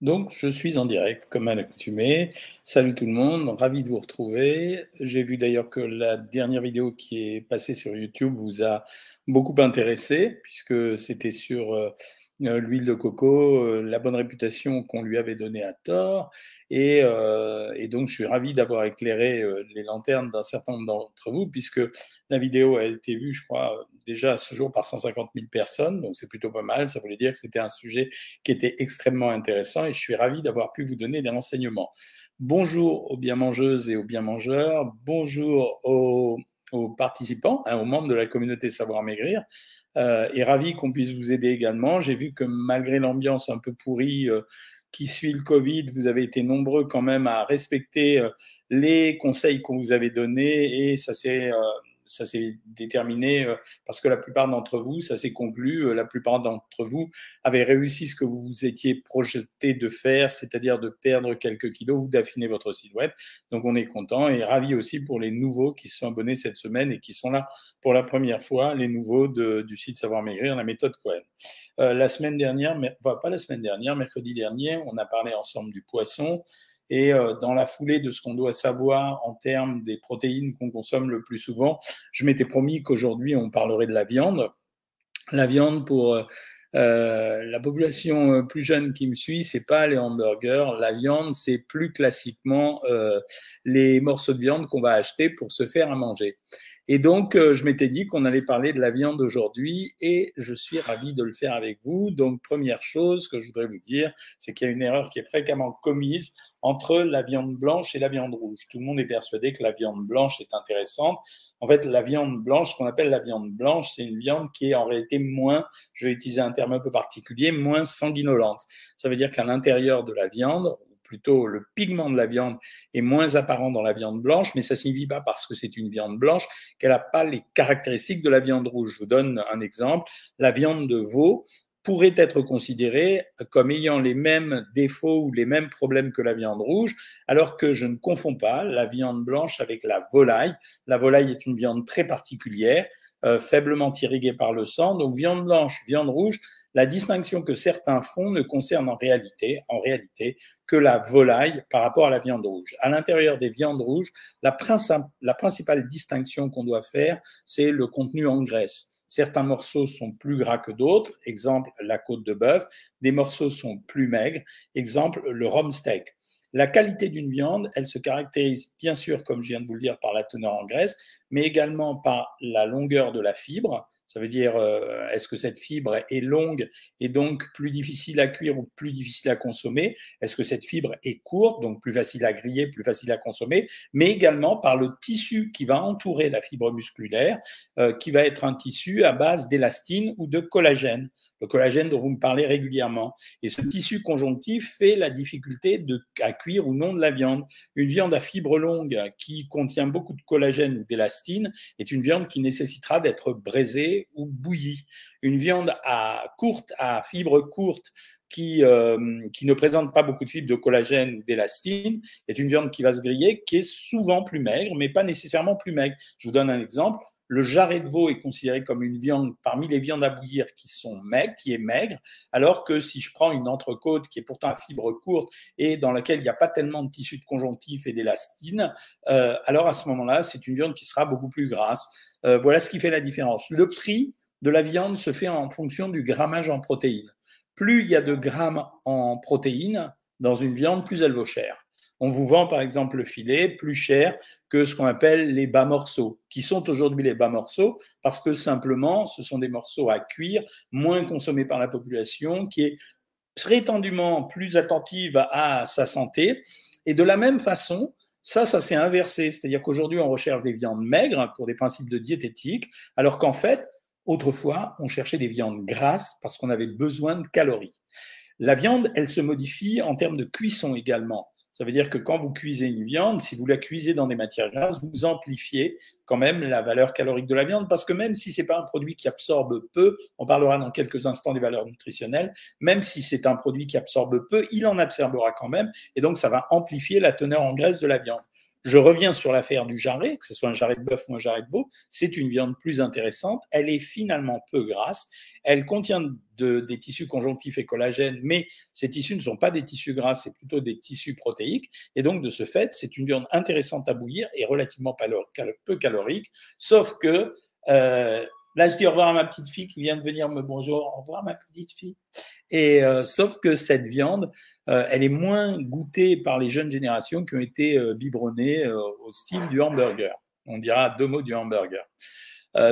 Donc, je suis en direct, comme à l'accoutumée. Salut tout le monde, ravi de vous retrouver. J'ai vu d'ailleurs que la dernière vidéo qui est passée sur YouTube vous a beaucoup intéressé, puisque c'était sur euh, l'huile de coco, euh, la bonne réputation qu'on lui avait donnée à tort. Et, euh, donc, je suis ravi d'avoir éclairé les lanternes d'un certain nombre d'entre vous, puisque la vidéo a été vue, je crois, déjà à ce jour par 150 000 personnes. Donc, c'est plutôt pas mal. Ça voulait dire que c'était un sujet qui était extrêmement intéressant et je suis ravi d'avoir pu vous donner des renseignements. Bonjour aux bien mangeuses et aux bien mangeurs. Bonjour aux, participants, hein, aux membres de la communauté Savoir Maigrir et ravi qu'on puisse vous aider également. J'ai vu que malgré l'ambiance un peu pourrie euh, qui suit le Covid, vous avez été nombreux quand même à respecter euh, les conseils qu'on vous avait donnés et ça s'est euh, ça s'est déterminé euh, parce que la plupart d'entre vous, ça s'est conclu, euh, la plupart d'entre vous avaient réussi ce que vous vous étiez projeté de faire, c'est-à-dire de perdre quelques kilos ou d'affiner votre silhouette. Donc on est content et ravi aussi pour les nouveaux qui se sont abonnés cette semaine et qui sont là pour la première fois, les nouveaux de, du site Savoir Maigrir, la méthode Cohen. Euh, la semaine dernière, mais, enfin, pas la semaine dernière, mercredi dernier, on a parlé ensemble du poisson. Et euh, dans la foulée de ce qu'on doit savoir en termes des protéines qu'on consomme le plus souvent, je m'étais promis qu'aujourd'hui on parlerait de la viande. La viande pour euh, euh la population plus jeune qui me suit, c'est pas les hamburgers. La viande, c'est plus classiquement les morceaux de viande qu'on va acheter pour se faire à manger. Et donc, je m'étais dit qu'on allait parler de la viande aujourd'hui et je suis ravi de le faire avec vous. Donc, première chose que je voudrais vous dire, c'est qu'il y a une erreur qui est fréquemment commise entre la viande blanche et la viande rouge. Tout le monde est persuadé que la viande blanche est intéressante. En fait, la viande blanche, ce qu'on appelle la viande blanche, c'est une viande qui est en réalité moins, je vais utiliser un terme un peu particulier, moins sanguinolente. Ça veut dire qu'à l'intérieur de la viande, plutôt le pigment de la viande est moins apparent dans la viande blanche, mais ça signifie pas parce que c'est une viande blanche qu'elle n'a pas les caractéristiques de la viande rouge. Je vous donne un exemple. La viande de veau, pourrait être considéré comme ayant les mêmes défauts ou les mêmes problèmes que la viande rouge, alors que je ne confonds pas la viande blanche avec la volaille. La volaille est une viande très particulière, euh, faiblement irriguée par le sang. Donc viande blanche, viande rouge, la distinction que certains font ne concerne en réalité, en réalité, que la volaille par rapport à la viande rouge. À l'intérieur des viandes rouges, la, la principale distinction qu'on doit faire, c'est le contenu en graisse. Certains morceaux sont plus gras que d'autres, exemple la côte de bœuf. Des morceaux sont plus maigres, exemple le rhum steak. La qualité d'une viande, elle se caractérise bien sûr, comme je viens de vous le dire, par la teneur en graisse, mais également par la longueur de la fibre. Ça veut dire, euh, est-ce que cette fibre est longue et donc plus difficile à cuire ou plus difficile à consommer? Est-ce que cette fibre est courte, donc plus facile à griller, plus facile à consommer? Mais également par le tissu qui va entourer la fibre musculaire, euh, qui va être un tissu à base d'élastine ou de collagène le collagène dont vous me parlez régulièrement. Et ce tissu conjonctif fait la difficulté de, à cuire ou non de la viande. Une viande à fibre longue qui contient beaucoup de collagène ou d'élastine est une viande qui nécessitera d'être braisée ou bouillie. Une viande à courte, à fibre courte, qui, euh, qui, ne présente pas beaucoup de fibres de collagène d'élastine est une viande qui va se griller, qui est souvent plus maigre, mais pas nécessairement plus maigre. Je vous donne un exemple. Le jarret de veau est considéré comme une viande parmi les viandes à bouillir qui sont maigres, qui est maigre, alors que si je prends une entrecôte qui est pourtant à fibre courte et dans laquelle il n'y a pas tellement de tissu de conjonctif et d'élastine, euh, alors à ce moment-là, c'est une viande qui sera beaucoup plus grasse. Euh, voilà ce qui fait la différence. Le prix de la viande se fait en fonction du grammage en protéines. Plus il y a de grammes en protéines dans une viande, plus elle vaut cher. On vous vend par exemple le filet plus cher que ce qu'on appelle les bas morceaux, qui sont aujourd'hui les bas morceaux parce que simplement ce sont des morceaux à cuire, moins consommés par la population, qui est prétendument plus attentive à sa santé. Et de la même façon, ça, ça s'est inversé. C'est-à-dire qu'aujourd'hui, on recherche des viandes maigres pour des principes de diététique, alors qu'en fait, autrefois, on cherchait des viandes grasses parce qu'on avait besoin de calories. La viande, elle se modifie en termes de cuisson également. Ça veut dire que quand vous cuisez une viande, si vous la cuisez dans des matières grasses, vous amplifiez quand même la valeur calorique de la viande, parce que même si c'est pas un produit qui absorbe peu, on parlera dans quelques instants des valeurs nutritionnelles, même si c'est un produit qui absorbe peu, il en absorbera quand même, et donc ça va amplifier la teneur en graisse de la viande. Je reviens sur l'affaire du jarret, que ce soit un jarret de bœuf ou un jarret de veau, c'est une viande plus intéressante. Elle est finalement peu grasse. Elle contient de, des tissus conjonctifs et collagènes, mais ces tissus ne sont pas des tissus gras, c'est plutôt des tissus protéiques. Et donc, de ce fait, c'est une viande intéressante à bouillir et relativement peu calorique, sauf que euh, Là, je dis au revoir à ma petite fille qui vient de venir me bonjour. Au revoir, ma petite fille. Et euh, sauf que cette viande, euh, elle est moins goûtée par les jeunes générations qui ont été euh, biberonnées au style du hamburger. On dira deux mots du hamburger.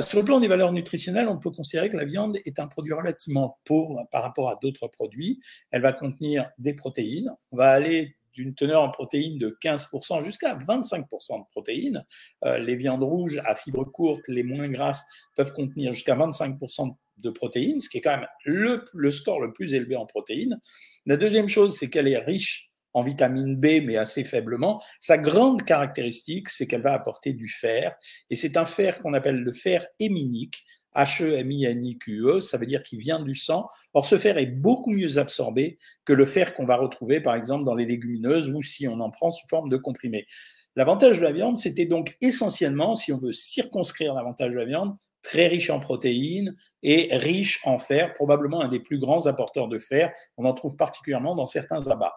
sur le plan des valeurs nutritionnelles, on peut considérer que la viande est un produit relativement pauvre par rapport à d'autres produits. Elle va contenir des protéines. On va aller d'une teneur en protéines de 15% jusqu'à 25% de protéines. Euh, les viandes rouges à fibres courtes, les moins grasses, peuvent contenir jusqu'à 25% de protéines, ce qui est quand même le, le score le plus élevé en protéines. La deuxième chose, c'est qu'elle est riche en vitamine B, mais assez faiblement. Sa grande caractéristique, c'est qu'elle va apporter du fer, et c'est un fer qu'on appelle le fer héminique, H-E-M-I-N-I-Q-E, ça veut dire qu'il vient du sang. Or, ce fer est beaucoup mieux absorbé que le fer qu'on va retrouver, par exemple, dans les légumineuses ou si on en prend sous forme de comprimé. L'avantage de la viande, c'était donc essentiellement, si on veut circonscrire l'avantage de la viande, très riche en protéines et riche en fer, probablement un des plus grands apporteurs de fer. On en trouve particulièrement dans certains abats.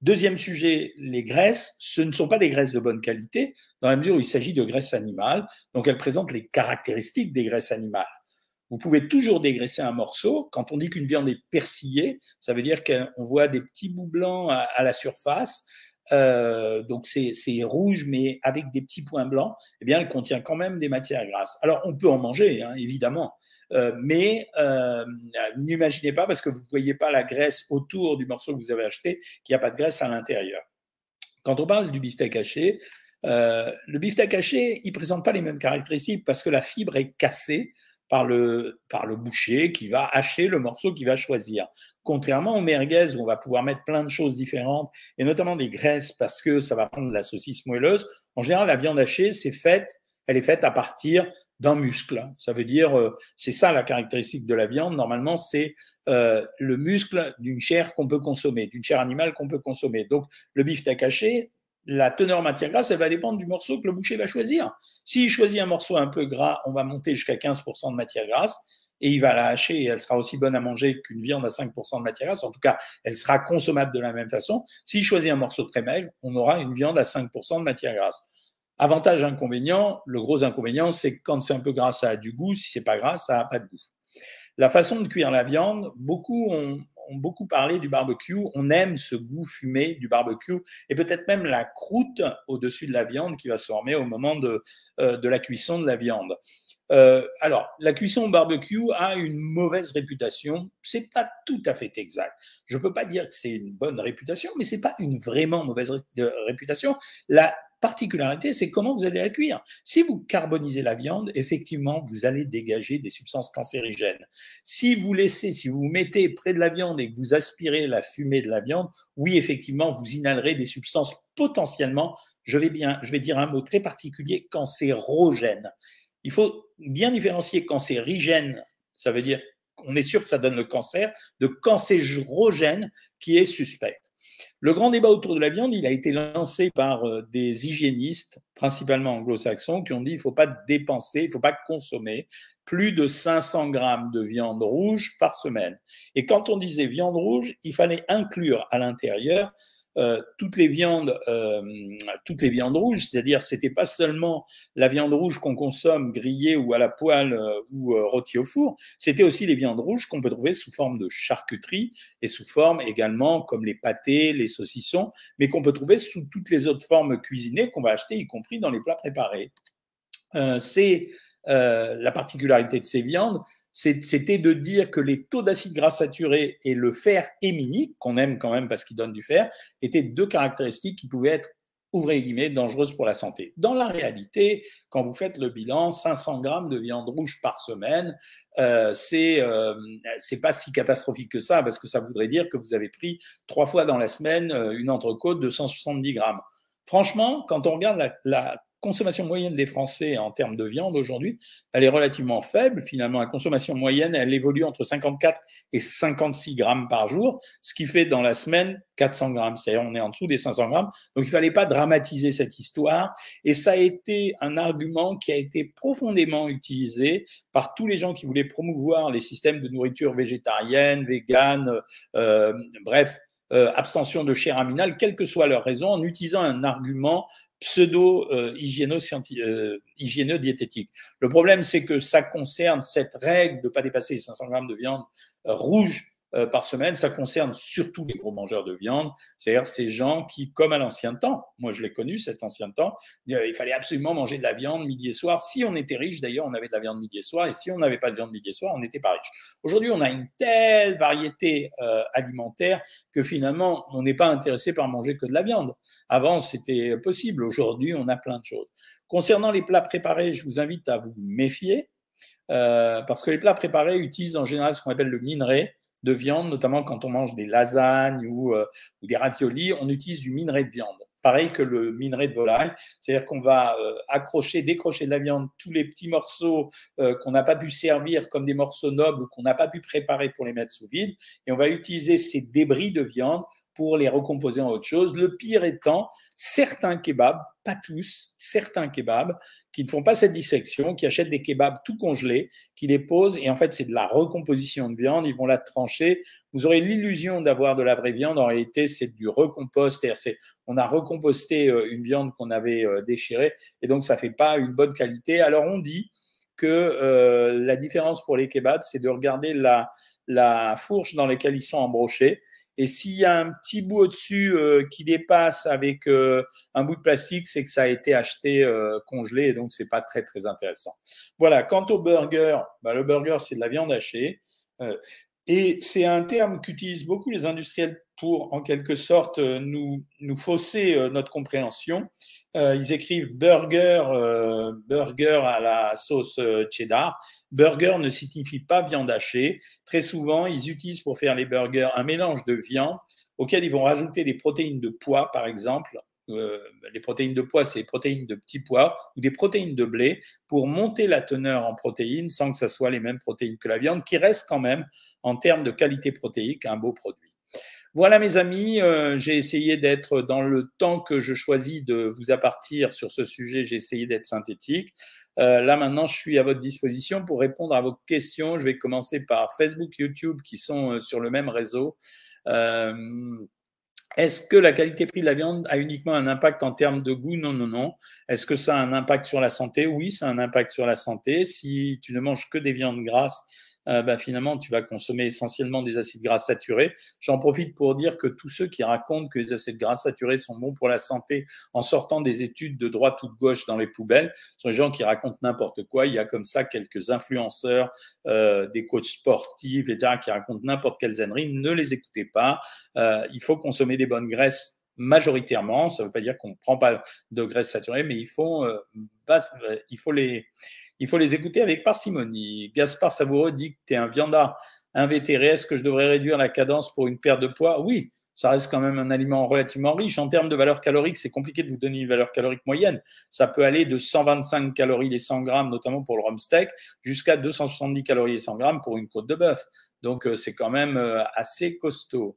Deuxième sujet, les graisses. Ce ne sont pas des graisses de bonne qualité, dans la mesure où il s'agit de graisses animales. Donc, elles présentent les caractéristiques des graisses animales. Vous pouvez toujours dégraisser un morceau. Quand on dit qu'une viande est persillée, ça veut dire qu'on voit des petits bouts blancs à, la surface. Euh, donc c'est rouge, mais avec des petits points blancs. Eh bien, elle contient quand même des matières grasses. Alors, on peut en manger, hein, évidemment. Euh, mais euh, n'imaginez pas, parce que vous ne voyez pas la graisse autour du morceau que vous avez acheté, qu'il n'y a pas de graisse à l'intérieur. Quand on parle du beefsteak haché, euh, le beefsteak haché, il ne présente pas les mêmes caractéristiques parce que la fibre est cassée par le, par le boucher qui va hacher le morceau qu'il va choisir. Contrairement au merguez où on va pouvoir mettre plein de choses différentes et notamment des graisses parce que ça va prendre de la saucisse moelleuse, en général, la viande hachée, c'est faite, elle est faite à partir d'un muscle. Ça veut dire, euh, c'est ça la caractéristique de la viande. Normalement, c'est euh, le muscle d'une chair qu'on peut consommer, d'une chair animale qu'on peut consommer. Donc, le beefsteak haché, la teneur en matière grasse, elle va dépendre du morceau que le boucher va choisir. S'il choisit un morceau un peu gras, on va monter jusqu'à 15% de matière grasse et il va la hacher et elle sera aussi bonne à manger qu'une viande à 5% de matière grasse. En tout cas, elle sera consommable de la même façon. S'il choisit un morceau très maigre, on aura une viande à 5% de matière grasse. Avantage, inconvénient, le gros inconvénient, c'est que quand c'est un peu gras, ça a du goût. Si c'est pas gras, ça n'a pas de goût. La façon de cuire la viande, beaucoup ont, beaucoup parlé du barbecue. On aime ce goût fumé du barbecue et peut-être même la croûte au-dessus de la viande qui va se former au moment de, euh, de la cuisson de la viande. Euh, alors, la cuisson au barbecue a une mauvaise réputation. C'est pas tout à fait exact. Je peux pas dire que c'est une bonne réputation, mais c'est pas une vraiment mauvaise réputation. La particularité, c'est comment vous allez la cuire. Si vous carbonisez la viande, effectivement, vous allez dégager des substances cancérigènes. Si vous laissez, si vous vous mettez près de la viande et que vous aspirez la fumée de la viande, oui, effectivement, vous inhalerez des substances potentiellement, je vais bien, je vais dire un mot très particulier, cancérogènes. Il faut bien différencier cancérigène, ça veut dire on est sûr que ça donne le cancer, de cancérogène qui est suspect. Le grand débat autour de la viande, il a été lancé par euh, des hygiénistes, principalement anglo-saxons, qui ont dit il ne faut pas dépenser, il ne faut pas consommer plus de 500 grammes de viande rouge par semaine. Et quand on disait viande rouge, il fallait inclure à l'intérieur euh, toutes les viandes, euh, toutes les viandes rouges, c'est-à-dire c'était pas seulement la viande rouge qu'on consomme grillée ou à la poêle euh, ou rôtie au four, c'était aussi les viandes rouges qu'on peut trouver sous forme de charcuterie et sous forme également comme les pâtés, les saucissons, mais qu'on peut trouver sous toutes les autres formes cuisinées qu'on va acheter, y compris dans les plats préparés. c'est la particularité de ces viandes, c'était de dire que les taux d'acide gras saturé et le fer héminique, qu'on aime quand même parce qu'il donne du fer, étaient deux caractéristiques qui pouvaient être, ouvrez guillemets, dangereuses pour la santé. Dans la réalité, quand vous faites le bilan, 500 grammes de viande rouge par semaine, euh, c'est euh, c'est pas si catastrophique que ça, parce que ça voudrait dire que vous avez pris trois fois dans la semaine euh, une entrecôte de 170 grammes. Franchement, quand on regarde la, consommation moyenne des Français en termes de viande aujourd'hui, elle est relativement faible. Finalement, la consommation moyenne, elle évolue entre 54 et 56 grammes par jour, ce qui fait dans la semaine 400 grammes. C'est-à-dire, on est en dessous des 500 grammes. Donc, il fallait pas dramatiser cette histoire. Et ça a été un argument qui a été profondément utilisé par tous les gens qui voulaient promouvoir les systèmes de nourriture végétarienne, végane, euh, bref, euh, abstention de chair aminale, quelle que soit leur raison, en utilisant un argument pseudo-hygiéno-diététique. Euh, le problème, c'est que ça concerne cette règle de ne pas dépasser les 500 grammes de viande rouge euh, par semaine, ça concerne surtout les gros mangeurs de viande, c'est-à-dire ces gens qui, comme à l'ancien temps, moi je l'ai connu cet ancien temps, il fallait absolument manger de la viande midi et soir. Si on était riche, d'ailleurs, on avait de la viande midi et soir, et si on n'avait pas de viande midi et soir, on n'était pas riche. Aujourd'hui, on a une telle variété euh, alimentaire que finalement, on n'est pas intéressé par manger que de la viande. Avant, c'était possible. Aujourd'hui, on a plein de choses. Concernant les plats préparés, je vous invite à vous méfier. Euh, parce que les plats préparés utilisent en général ce qu'on appelle le minerai, de viande, notamment quand on mange des lasagnes ou, euh, ou, des raviolis, on utilise du minerai de viande. Pareil que le minerai de volaille, c'est-à-dire qu'on va euh, accrocher, décrocher de la viande tous les petits morceaux euh, qu'on n'a pas pu servir comme des morceaux nobles ou qu'on n'a pas pu préparer pour les mettre sous vide, et on va utiliser ces débris de viande pour les recomposer en autre chose. Le pire étant certains kebabs, pas tous, certains kebabs qui ne font pas cette dissection, qui achètent des kebabs tout congelés, qui les posent, et en fait, c'est de la recomposition de viande, ils vont la trancher. Vous aurez l'illusion d'avoir de la vraie viande, en réalité, c'est du recompost, c'est on a recomposté euh, une viande qu'on avait euh, déchirée, et donc ça fait pas une bonne qualité. Alors, on dit que euh, la différence pour les kebabs, c'est de regarder la, la fourche dans laquelle ils sont embrochés. Et s'il y a un petit bout au-dessus euh, qui dépasse avec euh, un bout de plastique, c'est que ça a été acheté euh, congelé et donc c'est pas très très intéressant. Voilà. Quant au burger, bah, le burger c'est de la viande hachée et c'est un terme qu'utilisent beaucoup les industriels pour en quelque sorte nous nous fausser notre compréhension. Ils écrivent burger burger à la sauce cheddar Burger ne signifie pas viande hachée. Très souvent, ils utilisent pour faire les burgers un mélange de viande auquel ils vont rajouter des protéines de pois, par exemple. Euh, les protéines de pois, c'est les protéines de petits pois ou des protéines de blé pour monter la teneur en protéines sans que ce soit les mêmes protéines que la viande, qui reste quand même, en termes de qualité protéique, un beau produit. Voilà mes amis, euh, j'ai essayé d'être dans le temps que je choisis de vous appartir sur ce sujet, j'ai essayé d'être synthétique. Euh, là, maintenant, je suis à votre disposition pour répondre à vos questions. Je vais commencer par Facebook, YouTube, qui sont euh, sur le même réseau. Est-ce que la qualité-prix de la viande a uniquement un impact en termes de goût? Non, non, non. Est-ce que ça a un impact sur la santé? Oui, ça a un impact sur la santé. Si tu ne manges que des viandes grasses, euh, bah, finalement, tu vas consommer essentiellement des acides gras saturés. J'en profite pour dire que tous ceux qui racontent que les acides gras saturés sont bons pour la santé en sortant des études de droite ou de gauche dans les poubelles sont les gens qui racontent n'importe quoi. Il y a comme ça quelques influenceurs, euh, des coachs sportifs, etc., qui racontent n'importe quelle zennerie. Ne les écoutez pas. Euh, il faut consommer des bonnes graisses majoritairement. Ça ne veut pas dire qu'on ne prend pas de graisses saturées, mais il faut, il faut les il faut les écouter avec parcimonie. Gaspard Savoureux dit que tu es un viandard invétéré. Est-ce que je devrais réduire la cadence pour une perte de poids? Oui, ça reste quand même un aliment relativement riche. En termes de valeur calorique, c'est compliqué de vous donner une valeur calorique moyenne. Ça peut aller de 125 calories les 100 grammes, notamment pour le rump steak, jusqu'à 270 calories les 100 grammes pour une côte de bœuf. Donc, euh, c'est quand même euh, assez costaud.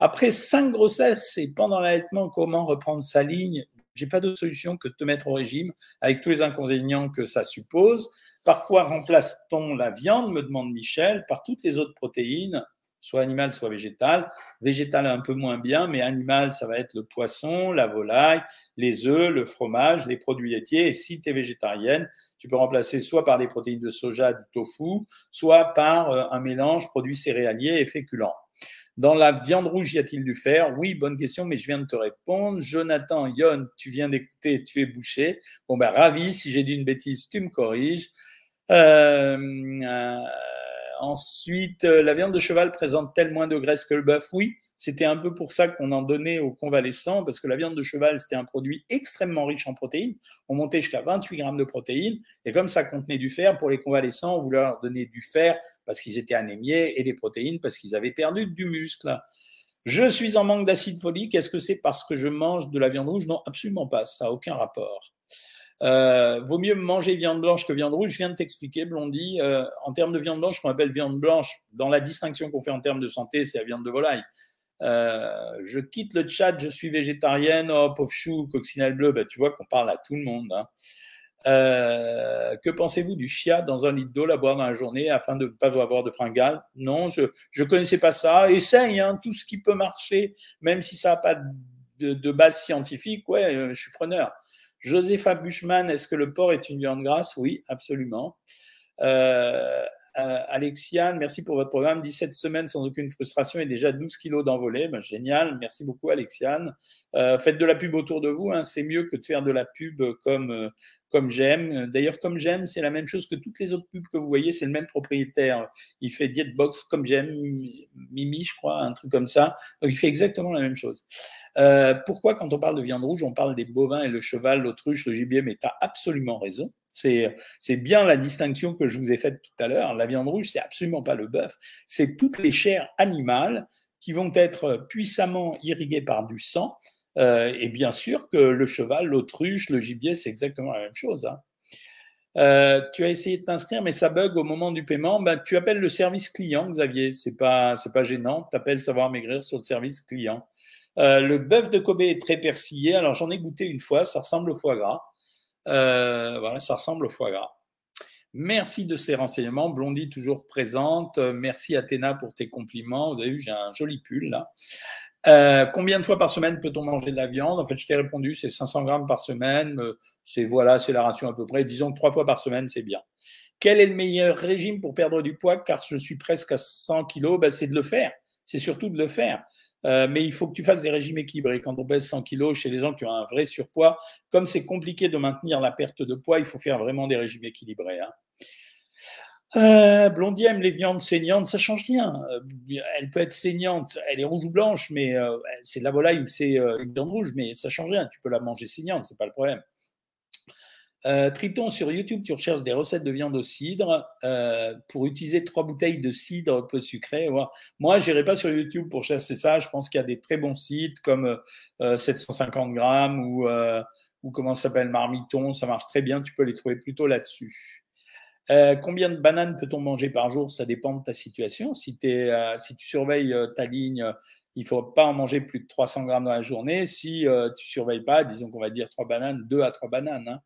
Après cinq grossesses et pendant l'allaitement, comment reprendre sa ligne? J'ai pas d'autre solution que de te mettre au régime avec tous les inconvénients que ça suppose. Par quoi remplace-t-on la viande me demande Michel. Par toutes les autres protéines, soit animales, soit végétales. Végétales un peu moins bien, mais animales, ça va être le poisson, la volaille, les œufs, le fromage, les produits laitiers. Et si tu es végétarienne, tu peux remplacer soit par des protéines de soja, du tofu, soit par euh, un mélange produits céréaliers et féculents. Dans la viande rouge, y a-t-il du fer? Oui, bonne question, mais je viens de te répondre. Jonathan, Yon, tu viens d'écouter, tu es bouché. Bon, ben, ravi. Si j'ai dit une bêtise, tu me corriges. Euh, euh, ensuite, la viande de cheval présente-t-elle moins de graisse que le bœuf? Oui. C'était un peu pour ça qu'on en donnait aux convalescents, parce que la viande de cheval, c'était un produit extrêmement riche en protéines. On montait jusqu'à 28 grammes de protéines. Et comme ça contenait du fer, pour les convalescents, on voulait leur donner du fer parce qu'ils étaient anémiés et des protéines parce qu'ils avaient perdu du muscle. Je suis en manque d'acide folique. Est-ce que c'est parce que je mange de la viande rouge? Non, absolument pas. Ça n'a aucun rapport. Euh, vaut mieux manger viande blanche que viande rouge. Je viens de t'expliquer, Blondie. Euh, en termes de viande blanche, qu'on appelle viande blanche, dans la distinction qu'on fait en termes de santé, c'est la viande de volaille. Euh, je quitte le chat, je suis végétarienne, oh, pauvre chou, coccinelle bleu, ben, tu vois qu'on parle à tout le monde. Hein. que pensez-vous du chia dans un litre d'eau à boire dans la journée afin de ne pas avoir de fringales? Non, je ne connaissais pas ça. Essaye, hein, tout ce qui peut marcher, même si ça n'a pas de, base scientifique, ouais, je suis preneur. Josepha Buchmann, est-ce que le porc est une viande grasse? Oui, absolument. Euh, euh, Alexiane, merci pour votre programme. 17 semaines sans aucune frustration et déjà 12 kilos d'envolée. Ben, génial, merci beaucoup Alexiane. Euh, faites de la pub autour de vous, hein. c'est mieux que de faire de la pub comme, comme j'aime. D'ailleurs, comme j'aime, c'est la même chose que toutes les autres pubs que vous voyez, c'est le même propriétaire. Il fait Dietbox comme j'aime, Mimi, je crois, un truc comme ça. Donc il fait exactement la même chose. Euh, pourquoi, quand on parle de viande rouge, on parle des bovins et le cheval, l'autruche, le gibier Mais tu as absolument raison. C'est, bien la distinction que je vous ai faite tout à l'heure. La viande rouge, c'est absolument pas le bœuf. C'est toutes les chairs animales qui vont être puissamment irriguées par du sang. Euh, et bien sûr que le cheval, l'autruche, le gibier, c'est exactement la même chose. Hein. Euh, tu as essayé de t'inscrire, mais ça bug au moment du paiement. Ben, tu appelles le service client, Xavier. C'est pas, c'est pas gênant. Tu appelles Savoir Maigrir sur le service client. Euh, le bœuf de Kobe est très persillé. Alors j'en ai goûté une fois, ça ressemble au foie gras. Euh, voilà, ça ressemble au foie gras. Merci de ces renseignements. Blondie toujours présente. Merci Athéna pour tes compliments. Vous avez vu, j'ai un joli pull là. Euh, combien de fois par semaine peut-on manger de la viande? En fait, je t'ai répondu, c'est 500 grammes par semaine. C'est voilà, c'est la ration à peu près. Disons que trois fois par semaine, c'est bien. Quel est le meilleur régime pour perdre du poids? Car je suis presque à 100 kilos. Ben, c'est de le faire. C'est surtout de le faire. Euh, mais il faut que tu fasses des régimes équilibrés. Quand on pèse 100 kilos chez les gens qui ont un vrai surpoids, comme c'est compliqué de maintenir la perte de poids, il faut faire vraiment des régimes équilibrés. Hein. Euh, Blondie aime les viandes saignantes, ça change rien. Euh, elle peut être saignante, elle est rouge ou blanche, mais c'est de la volaille ou c'est une viande rouge, mais ça change rien. Tu peux la manger saignante, c'est pas le problème. Euh, Triton, sur YouTube, tu recherches des recettes de viande au cidre euh, pour utiliser trois bouteilles de cidre peu sucré. Moi, je n'irai pas sur YouTube pour chercher ça. Je pense qu'il y a des très bons sites comme 750 euh, grammes ou, ou comment ça s'appelle Marmiton. Ça marche très bien. Tu peux les trouver plutôt là-dessus. combien de bananes peut-on manger par jour? Ça dépend de ta situation. Si, si tu surveilles ta ligne, il ne faut pas en manger plus de 300 grammes dans la journée. Si tu ne surveilles pas, disons qu'on va dire trois bananes, deux à trois bananes. Hein.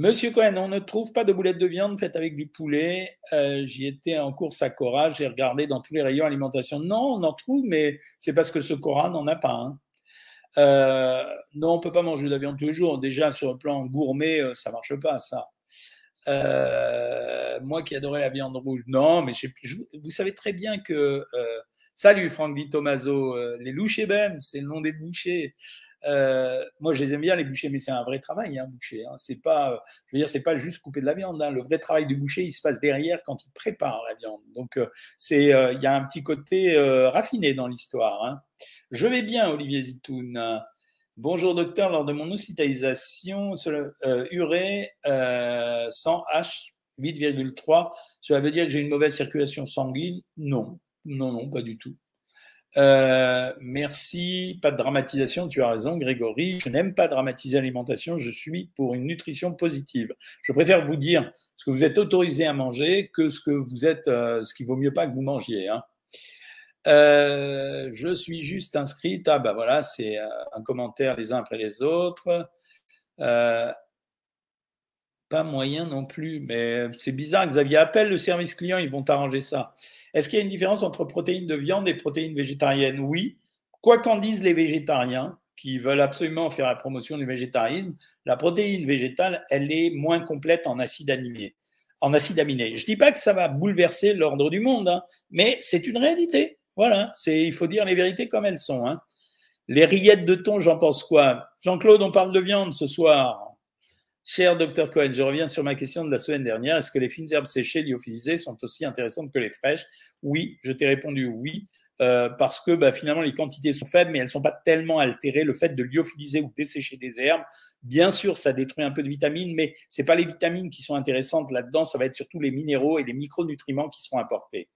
Monsieur Cohen, on ne trouve pas de boulettes de viande faites avec du poulet. Euh, j'y étais en course à Cora, j'ai regardé dans tous les rayons alimentation. Non, on en trouve, mais c'est parce que ce Cora n'en a pas. Euh, non, on ne peut pas manger de la viande tous les jours. Déjà, sur le plan gourmet, euh, ça ne marche pas, ça. moi qui adorais la viande rouge, non, mais vous savez très bien que. salut Franck Di Tomaso, les louchés ben, c'est le nom des bouchers. Euh, moi, je les aime bien les bouchers, mais c'est un vrai travail, un hein, boucher. Hein. C'est pas, je veux dire, c'est pas juste couper de la viande. Hein. Le vrai travail du boucher, il se passe derrière quand il prépare la viande. Donc, euh, c'est, euh, il y a un petit côté raffiné dans l'histoire. Hein. Je vais bien, Olivier Zitoun. Bonjour docteur, lors de mon hospitalisation, urée 100 H 8,3, cela veut dire que j'ai une mauvaise circulation sanguine? Non, non, non, pas du tout. Euh, merci, pas de dramatisation, tu as raison Grégory. Je n'aime pas dramatiser l'alimentation, je suis pour une nutrition positive. Je préfère vous dire ce que vous êtes autorisé à manger que ce que vous êtes, euh, ce qui vaut mieux pas que vous mangiez. Hein. Euh, je suis juste inscrite. Ah ben voilà, c'est un commentaire les uns après les autres. Pas moyen non plus, mais c'est bizarre. Xavier, appelle le service client, ils vont t'arranger ça. Est-ce qu'il y a une différence entre protéines de viande et protéines végétariennes? Oui. Quoi qu'en disent les végétariens, qui veulent absolument faire la promotion du végétarisme, la protéine végétale, elle est moins complète en acide aminé. En acide aminé. Je ne dis pas que ça va bouleverser l'ordre du monde, hein, mais c'est une réalité. Voilà, il faut dire les vérités comme elles sont. Hein. Les rillettes de thon, j'en pense quoi? Jean-Claude, on parle de viande ce soir. Cher docteur Cohen, je reviens sur ma question de la semaine dernière. Est-ce que les fines herbes séchées lyophilisées sont aussi intéressantes que les fraîches? Oui, je t'ai répondu oui. Euh, parce que bah, finalement les quantités sont faibles, mais elles ne sont pas tellement altérées. Le fait de lyophiliser ou dessécher des herbes, bien sûr, ça détruit un peu de vitamines, mais ce n'est pas les vitamines qui sont intéressantes là-dedans, ça va être surtout les minéraux et les micronutriments qui seront apportés.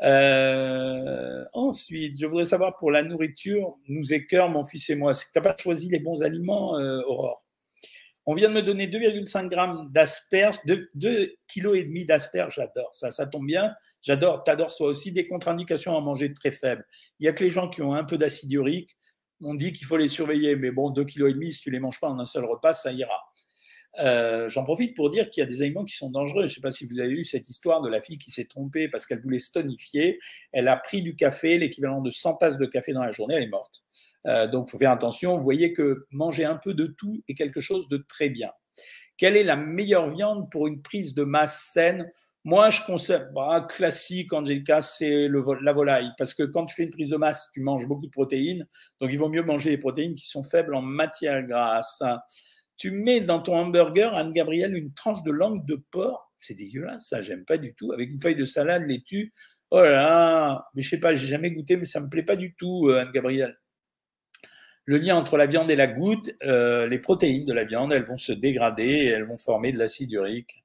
Euh, ensuite, je voudrais savoir pour la nourriture, nous écœurons mon fils et moi, c'est que tu n'as pas choisi les bons aliments, euh, Aurore? On vient de me donner 2,5 grammes d'asperges, 2 kg et demi d'asperges, j'adore ça, ça tombe bien. J'adore, t'adores toi aussi, des contre-indications à manger très faibles. Il y a que les gens qui ont un peu d'acide urique, on dit qu'il faut les surveiller, mais bon, 2,5 kg, si tu les manges pas en un seul repas, ça ira. Euh, j'en profite pour dire qu'il y a des aliments qui sont dangereux. Je ne sais pas si vous avez eu cette histoire de la fille qui s'est trompée parce qu'elle voulait stonifier. Elle a pris du café, l'équivalent de 100 tasses de café dans la journée, elle est morte. Euh, donc, il faut faire attention. Vous voyez que manger un peu de tout est quelque chose de très bien. Quelle est la meilleure viande pour une prise de masse saine? Moi, je conseille, bah, classique, Angelica, c'est la volaille. Parce que quand tu fais une prise de masse, tu manges beaucoup de protéines. Donc, il vaut mieux manger des protéines qui sont faibles en matière grasse tu mets dans ton hamburger, Anne-Gabrielle, une tranche de langue de porc. C'est dégueulasse, ça, j'aime pas du tout. Avec une feuille de salade, laitue. Oh là là, mais je sais pas, j'ai jamais goûté, mais ça me plaît pas du tout, euh, Anne-Gabrielle. Le lien entre la viande et la goutte, euh, les protéines de la viande, elles vont se dégrader et elles vont former de l'acide urique.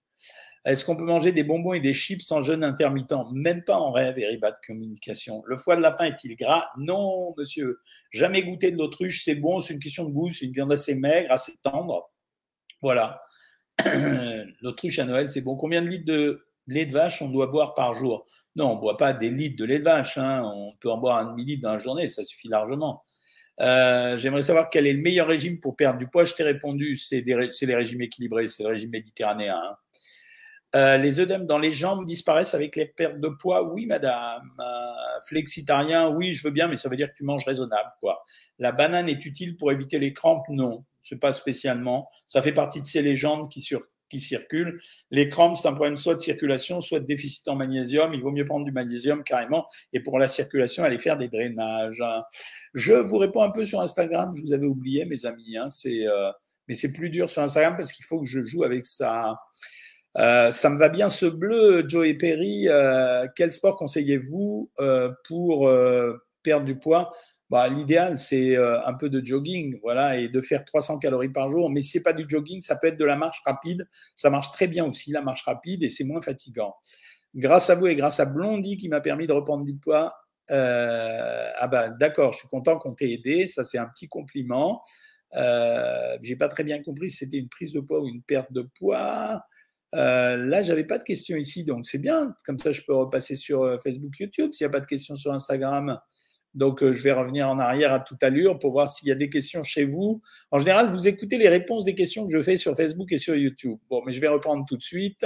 Est-ce qu'on peut manger des bonbons et des chips en jeûne intermittent? Même pas en rêve, et de communication. Le foie de lapin est-il gras? Non, monsieur. Jamais goûté de l'autruche, c'est bon, c'est une question de goût, c'est une viande assez maigre, assez tendre. Voilà. L'autruche à Noël, c'est bon. Combien de litres de lait de vache on doit boire par jour? Non, on ne boit pas des litres de lait de vache. Hein. On peut en boire un demi-litre dans la journée, ça suffit largement. Euh, j'aimerais savoir quel est le meilleur régime pour perdre du poids. Je t'ai répondu, c'est les régimes équilibrés, c'est le régime méditerranéen. Hein. Euh, les œdèmes dans les jambes disparaissent avec les pertes de poids Oui, madame. Euh, flexitarien, oui, je veux bien, mais ça veut dire que tu manges raisonnable. Quoi. La banane est utile pour éviter les crampes? Non, c'est pas spécialement. Ça fait partie de ces légendes qui, qui circulent. Les crampes, c'est un problème soit de circulation, soit de déficit en magnésium. Il vaut mieux prendre du magnésium carrément. Et pour la circulation, aller faire des drainages. Je vous réponds un peu sur Instagram. Je vous avais oublié, mes amis. Hein. c'est, euh, mais c'est plus dur sur Instagram parce qu'il faut que je joue avec ça euh, ça me va bien ce bleu, Joe et Perry. Euh, quel sport conseillez-vous euh, pour perdre du poids? Bah, L'idéal, c'est un peu de jogging, voilà, et de faire 300 calories par jour. Mais si n'est pas du jogging, ça peut être de la marche rapide. Ça marche très bien aussi, la marche rapide, et c'est moins fatigant. Grâce à vous et grâce à Blondie qui m'a permis de reprendre du poids. ah ben d'accord, je suis content qu'on t'ait aidé. Ça, c'est un petit compliment. J'ai pas très bien compris si c'était une prise de poids ou une perte de poids. Euh, là, j'avais pas de questions ici, donc c'est bien. Comme ça, je peux repasser sur euh, Facebook, YouTube. S'il n'y a pas de questions sur Instagram, donc euh, je vais revenir en arrière à toute allure pour voir s'il y a des questions chez vous. En général, vous écoutez les réponses des questions que je fais sur Facebook et sur YouTube. Bon, mais je vais reprendre tout de suite.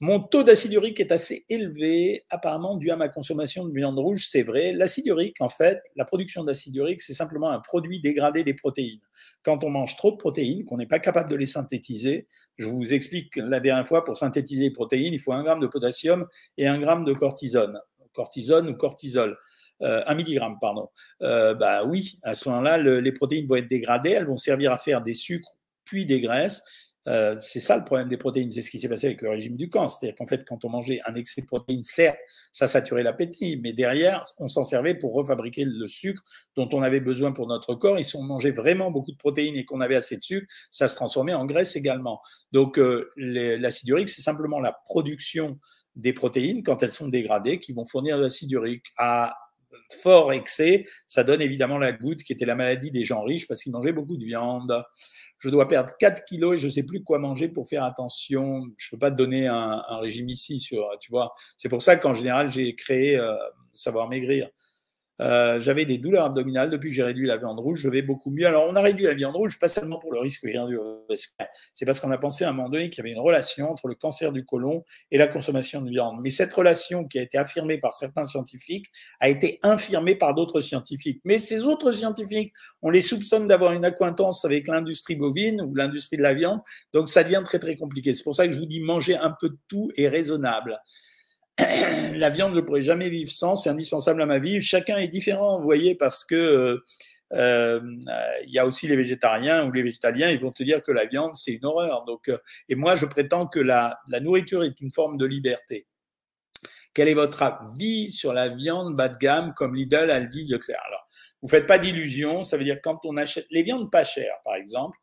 Mon taux d'acide urique est assez élevé, apparemment dû à ma consommation de viande rouge, c'est vrai. L'acide urique, en fait, la production d'acide urique, c'est simplement un produit dégradé des protéines. Quand on mange trop de protéines, qu'on n'est pas capable de les synthétiser, je vous explique la dernière fois, pour synthétiser les protéines, il faut un gramme de potassium et un gramme de cortisone, cortisone ou cortisol. Euh, un milligramme, pardon. Euh, bah oui, à ce moment-là, les protéines vont être dégradées, elles vont servir à faire des sucres puis des graisses, euh, c'est ça le problème des protéines, c'est ce qui s'est passé avec le régime du camp. C'est-à-dire qu'en fait, quand on mangeait un excès de protéines, certes, ça saturait l'appétit, mais derrière, on s'en servait pour refabriquer le sucre dont on avait besoin pour notre corps. Et si on mangeait vraiment beaucoup de protéines et qu'on avait assez de sucre, ça se transformait en graisse également. Donc, euh, l'acide urique, c'est simplement la production des protéines quand elles sont dégradées qui vont fournir de l'acide urique à fort excès, ça donne évidemment la goutte qui était la maladie des gens riches parce qu'ils mangeaient beaucoup de viande je dois perdre 4 kilos et je ne sais plus quoi manger pour faire attention. Je ne peux pas te donner un, régime ici, sur, tu vois. C'est pour ça qu'en général, j'ai créé euh, Savoir Maigrir. Euh, j'avais des douleurs abdominales depuis que j'ai réduit la viande rouge. Je vais beaucoup mieux. Alors, on a réduit la viande rouge, pas seulement pour le risque c'est parce qu'on a pensé à un moment donné qu'il y avait une relation entre le cancer du côlon et la consommation de viande. Mais cette relation qui a été affirmée par certains scientifiques a été infirmée par d'autres scientifiques. Mais ces autres scientifiques, on les soupçonne d'avoir une acquaintance avec l'industrie bovine ou l'industrie de la viande. Donc, ça devient très, très compliqué. C'est pour ça que je vous dis manger un peu de tout est raisonnable. la viande, je ne pourrais jamais vivre sans, c'est indispensable à ma vie. Chacun est différent, vous voyez, parce que euh, euh, il y a aussi les végétariens ou les végétaliens, ils vont te dire que la viande, c'est une horreur. Donc, euh, et moi, je prétends que la, la, nourriture est une forme de liberté. Quel est votre avis sur la viande bas de gamme comme Lidl, Aldi, Leclerc? Alors, vous faites pas d'illusions, ça veut dire quand on achète les viandes pas chères, par exemple,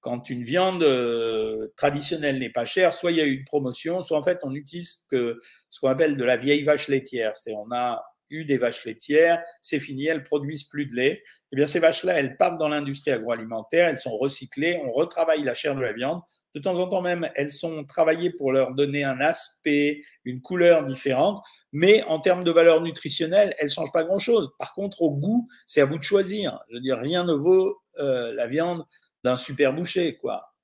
quand une viande euh, traditionnelle n'est pas chère, soit il y a une promotion, soit en fait on utilise que, ce qu'on appelle de la vieille vache laitière. C'est on a eu des vaches laitières, c'est fini, elles produisent plus de lait. Eh bien, ces vaches-là, elles partent dans l'industrie agroalimentaire, elles sont recyclées, on retravaille la chair de la viande. De temps en temps même, elles sont travaillées pour leur donner un aspect, une couleur différente, mais en termes de valeur nutritionnelle, elles ne changent pas grand-chose. Par contre, au goût, c'est à vous de choisir. Je veux dire, rien ne vaut euh, la viande d'un super boucher, quoi.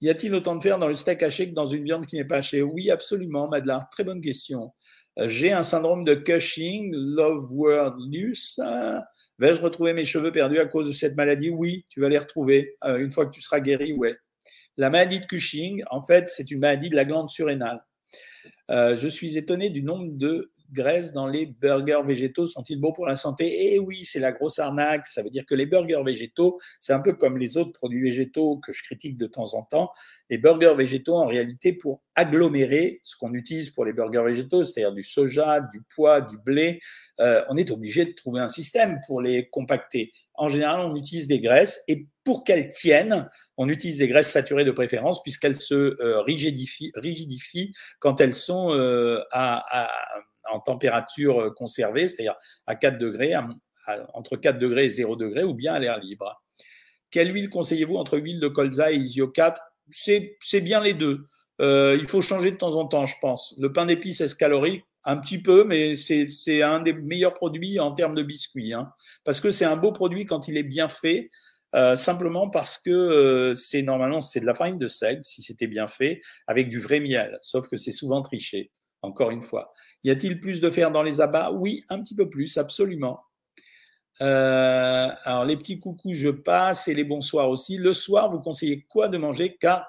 Y a-t-il autant de fer dans le steak haché que dans une viande qui n'est pas hachée? Oui, absolument, Madeleine. Très bonne question. Euh, j'ai un syndrome de Cushing, Love World Loose. Vais-je retrouver mes cheveux perdus à cause de cette maladie? Oui, tu vas les retrouver. Euh, une fois que tu seras guéri, ouais. La maladie de Cushing, en fait, c'est une maladie de la glande surrénale. Euh, je suis étonné du nombre de graisse dans les burgers végétaux? Sont-ils bons pour la santé? Eh oui, c'est la grosse arnaque. Ça veut dire que les burgers végétaux, c'est un peu comme les autres produits végétaux que je critique de temps en temps. Les burgers végétaux, en réalité, pour agglomérer ce qu'on utilise pour les burgers végétaux, c'est-à-dire du soja, du pois, du blé, euh, on est obligé de trouver un système pour les compacter. En général, on utilise des graisses et pour qu'elles tiennent, on utilise des graisses saturées de préférence puisqu'elles se euh, rigidifient, quand elles sont euh, à en température euh, conservée, c'est-à-dire à 4 degrés, entre 4 degrés et 0 degrés, ou bien à l'air libre. Quelle huile conseillez-vous entre huile de colza et Isio 4 C'est bien les deux. Euh, il faut changer de temps en temps, je pense. Le pain d'épices est calorique, un petit peu, mais c'est un des meilleurs produits en termes de biscuits. Hein. parce que c'est un beau produit quand il est bien fait. Euh, simplement parce que c'est normalement c'est de la farine de seigle si c'était bien fait avec du vrai miel, sauf que c'est souvent triché encore une fois. Y a-t-il plus de fer dans les abats? Oui, un petit peu plus, absolument. Euh, alors, les petits coucous, je passe et les bonsoirs aussi. Le soir, vous conseillez quoi de manger? Car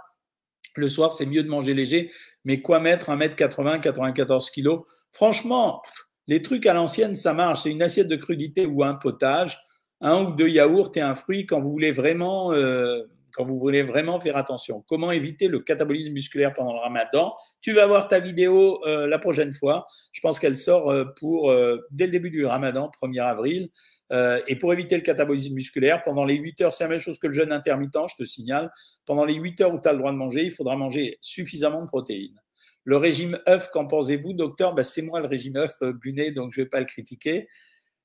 le soir, c'est mieux de manger léger, mais quoi mettre? 1m80, 94 kg Franchement, les trucs à l'ancienne, ça marche. C'est une assiette de crudité ou un potage, un ou deux yaourts et un fruit quand vous voulez vraiment euh, quand vous voulez vraiment faire attention. Comment éviter le catabolisme musculaire pendant le ramadan? Tu vas voir ta vidéo euh, la prochaine fois. Je pense qu'elle sort euh, pour euh, dès le début du ramadan, 1er avril. et pour éviter le catabolisme musculaire, pendant les 8 heures, c'est la même chose que le jeûne intermittent, je te signale. Pendant les 8 heures où tu as le droit de manger, il faudra manger suffisamment de protéines. Le régime œuf, qu'en pensez-vous, docteur? Ben, C'est moi le régime œuf, Bunet, donc je ne vais pas le critiquer.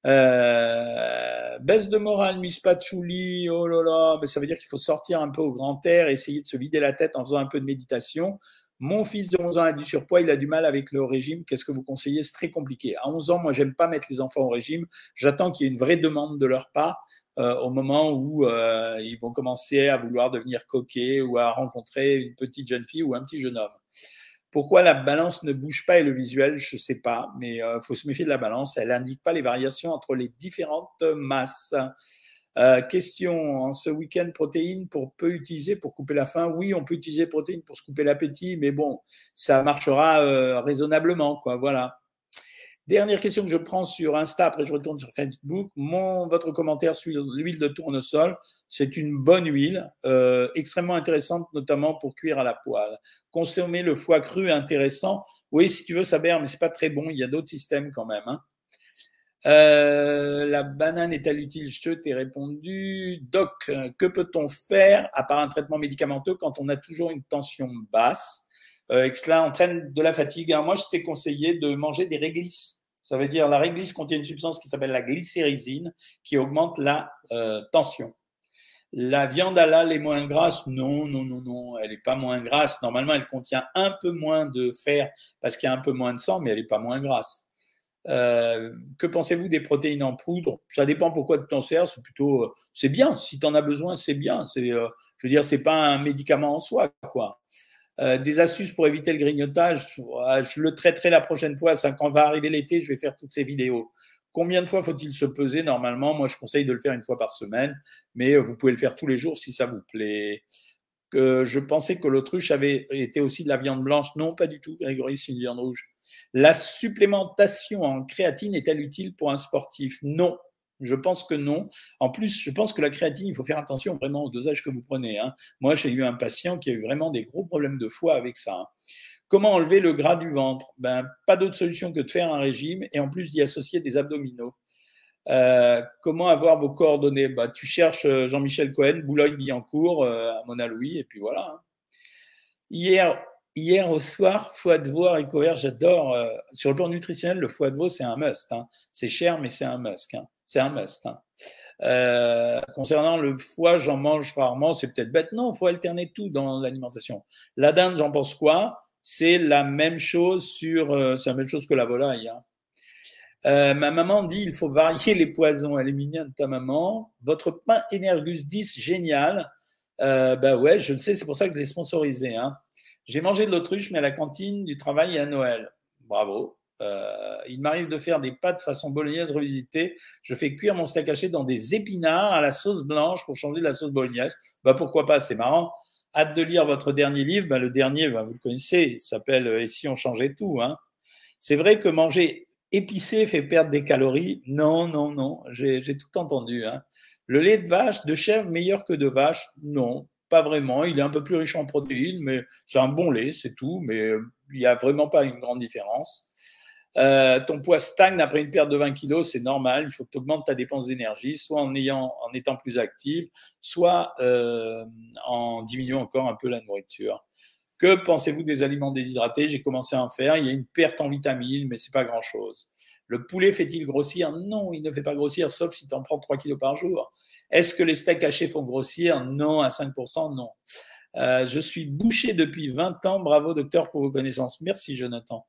Euh, baisse de morale, Miss Patchouli, oh là là, mais ça veut dire qu'il faut sortir un peu au grand air, essayer de se vider la tête en faisant un peu de méditation. Mon fils de 11 ans a du surpoids, il a du mal avec le régime. Qu'est-ce que vous conseillez? C'est très compliqué. À 11 ans, moi, j'aime pas mettre les enfants au régime. J'attends qu'il y ait une vraie demande de leur part euh, au moment où euh, ils vont commencer à vouloir devenir coquets ou à rencontrer une petite jeune fille ou un petit jeune homme. Pourquoi la balance ne bouge pas et le visuel, je ne sais pas, mais il euh, faut se méfier de la balance. Elle n'indique pas les variations entre les différentes masses. Euh, question, en ce week-end, protéines pour peu utiliser pour couper la faim? Oui, on peut utiliser protéines pour se couper l'appétit, mais bon, ça marchera euh, raisonnablement, quoi. Voilà. Dernière question que je prends sur Insta, après je retourne sur Facebook. Votre commentaire sur l'huile de tournesol, c'est une bonne huile, euh, extrêmement intéressante, notamment pour cuire à la poêle. Consommer le foie cru, intéressant. Oui, si tu veux, ça berre, mais c'est pas très bon. Il y a d'autres systèmes quand même. Hein. Euh, la banane est-elle utile? Je t'ai répondu. Doc, que peut-on faire à part un traitement médicamenteux quand on a toujours une tension basse? Euh, et que cela entraîne de la fatigue moi, je t'ai conseillé de manger des réglisses ça veut dire la réglisse contient une substance qui s'appelle la glycérisine qui augmente la euh, tension. La viande halal est moins grasse? Non, non, non, non, elle n'est pas moins grasse. Normalement, elle contient un peu moins de fer parce qu'il y a un peu moins de sang, mais elle n'est pas moins grasse. Euh, que pensez-vous des protéines en poudre? Ça dépend pourquoi tu t'en sers. C'est plutôt, euh, c'est bien. Si tu en as besoin, c'est bien. C'est, je veux dire, c'est pas un médicament en soi, quoi. Euh, des astuces pour éviter le grignotage, je le traiterai la prochaine fois. Quand va arriver l'été, je vais faire toutes ces vidéos. Combien de fois faut-il se peser normalement? Moi, je conseille de le faire une fois par semaine, mais euh, vous pouvez le faire tous les jours si ça vous plaît. je pensais que l'autruche avait été aussi de la viande blanche. Non, pas du tout, Grégory, c'est une viande rouge. La supplémentation en créatine est-elle utile pour un sportif? Non. Je pense que non. En plus, je pense que la créatine, il faut faire attention vraiment au dosage que vous prenez. Hein. Moi, j'ai eu un patient qui a eu vraiment des gros problèmes de foie avec ça. Hein. Comment enlever le gras du ventre? Ben, Pas d'autre solution que de faire un régime et en plus d'y associer des abdominaux. Euh, comment avoir vos coordonnées? Bah, Tu cherches euh, Jean-Michel Cohen, Boulogne-Billancourt, euh, à Mona Louis, et puis voilà. Hein. Hier, hier au soir, foie de veau, haricots j'adore. Sur le plan nutritionnel, le foie de veau, c'est un must. C'est cher, mais c'est un must. C'est un must. Hein. Euh, concernant le foie, j'en mange rarement. C'est peut-être bête. Non, il faut alterner tout dans l'alimentation. La dinde, j'en pense quoi? C'est la même chose sur. Euh, c'est la même chose que la volaille. ma maman dit il faut varier les poisons. Elle est mignonne, ta maman. Votre pain Energus 10, génial. Euh, ben ouais, je le sais, c'est pour ça que je l'ai sponsorisé. Hein. J'ai mangé de l'autruche, mais à la cantine du travail et à Noël. Bravo. Euh, il m'arrive de faire des pâtes façon bolognaise revisitée. Je fais cuire mon steak haché dans des épinards à la sauce blanche pour changer de la sauce bolognaise. Bah pourquoi pas, c'est marrant. Hâte de lire votre dernier livre. Bah, le dernier, bah, vous le connaissez, il s'appelle euh, Et si on changeait tout hein. C'est vrai que manger épicé fait perdre des calories. Non, non, non, j'ai tout entendu. Hein. Le lait de vache, de chèvre, meilleur que de vache? Non, pas vraiment. Il est un peu plus riche en protéines, mais c'est un bon lait, c'est tout. Mais euh, il n'y a vraiment pas une grande différence. Euh, ton poids stagne après une perte de 20 kg, c'est normal. Il faut que tu augmentes ta dépense d'énergie, soit en, étant plus active, soit euh, en diminuant encore un peu la nourriture. Que pensez-vous des aliments déshydratés? J'ai commencé à en faire. Il y a une perte en vitamines, mais c'est pas grand-chose. Le poulet fait-il grossir? Non, il ne fait pas grossir, sauf si tu en prends 3 kilos par jour. Est-ce que les steaks hachés font grossir? Non, à 5%, non. Euh, je suis bouché depuis 20 ans. Bravo, docteur, pour vos connaissances. Merci, Jonathan.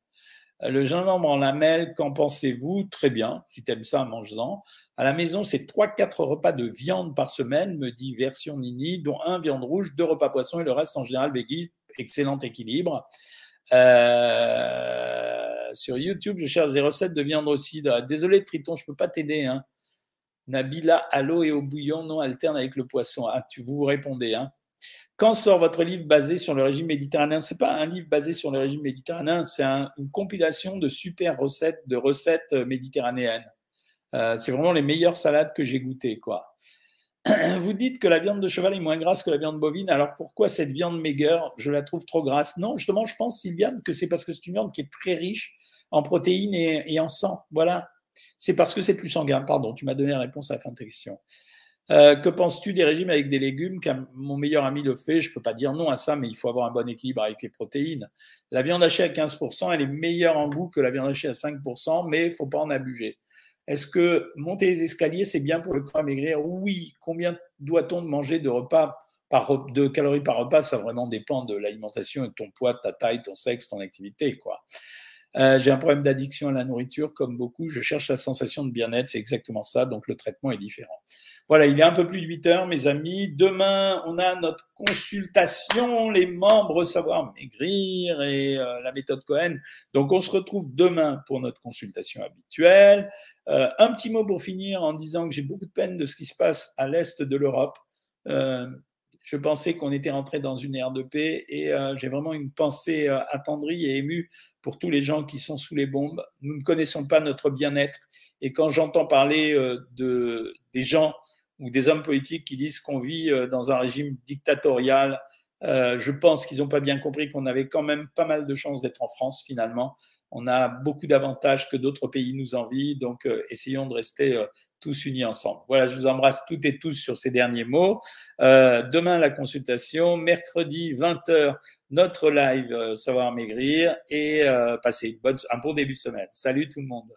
Le gingembre en lamelles, qu'en pensez-vous? Très bien. Si tu aimes ça, mange-en. À la maison, c'est 3-4 repas de viande par semaine, me dit version Nini, dont un viande rouge, deux repas poisson et le reste en général veggie. Excellent équilibre. Euh, sur YouTube, je cherche des recettes de viande aussi. Désolé, Triton, je ne peux pas t'aider. Hein. Nabila, à l'eau et au bouillon, non, alterne avec le poisson. Ah, tu vous répondez. Hein. Quand sort votre livre basé sur le régime méditerranéen? C'est pas un livre basé sur le régime méditerranéen, c'est une compilation de super recettes, de recettes euh, méditerranéennes. Euh, c'est vraiment les meilleures salades que j'ai goûtées, quoi. Vous dites que la viande de cheval est moins grasse que la viande bovine, alors pourquoi cette viande maigre, je la trouve trop grasse Non, justement, je pense, Sylviane, que c'est parce que c'est une viande qui est très riche en protéines et en sang. Voilà, c'est parce que c'est plus sanguin. Pardon, tu m'as donné la réponse à la fin de ta question. Euh, que penses-tu des régimes avec des légumes Mon meilleur ami le fait. Je ne peux pas dire non à ça, mais il faut avoir un bon équilibre avec les protéines. La viande hachée à 15%, elle est meilleure en goût que la viande hachée à 5%, mais il ne faut pas en abuser. Est-ce que monter les escaliers, c'est bien pour le corps à maigrir? Oui. Combien doit-on manger de repas par, de calories par repas? Ça vraiment dépend de l'alimentation et de ton poids, ta taille, ton sexe, ton activité. quoi. Euh, j'ai un problème d'addiction à la nourriture, comme beaucoup. Je cherche la sensation de bien-être. C'est exactement ça. Donc, le traitement est différent. Voilà, il est un peu plus de 8 heures, mes amis. Demain, on a notre consultation, les membres Savoir Maigrir et euh, la méthode Cohen. Donc, on se retrouve demain pour notre consultation habituelle. Euh, un petit mot pour finir en disant que j'ai beaucoup de peine de ce qui se passe à l'est de l'Europe. je pensais qu'on était rentré dans une ère de paix et j'ai vraiment une pensée attendrie et émue pour tous les gens qui sont sous les bombes. Nous ne connaissons pas notre bien-être. Et quand j'entends parler euh, de, des gens ou des hommes politiques qui disent qu'on vit euh, dans un régime dictatorial, euh, je pense qu'ils n'ont pas bien compris qu'on avait quand même pas mal de chances d'être en France finalement. On a beaucoup d'avantages que d'autres pays nous envient, donc essayons de rester tous unis ensemble. Voilà, je vous embrasse toutes et tous sur ces derniers mots. Euh, demain, la consultation. Mercredi, 20h, notre live euh, Savoir Maigrir. Et euh, passez un bon début de semaine. Salut tout le monde.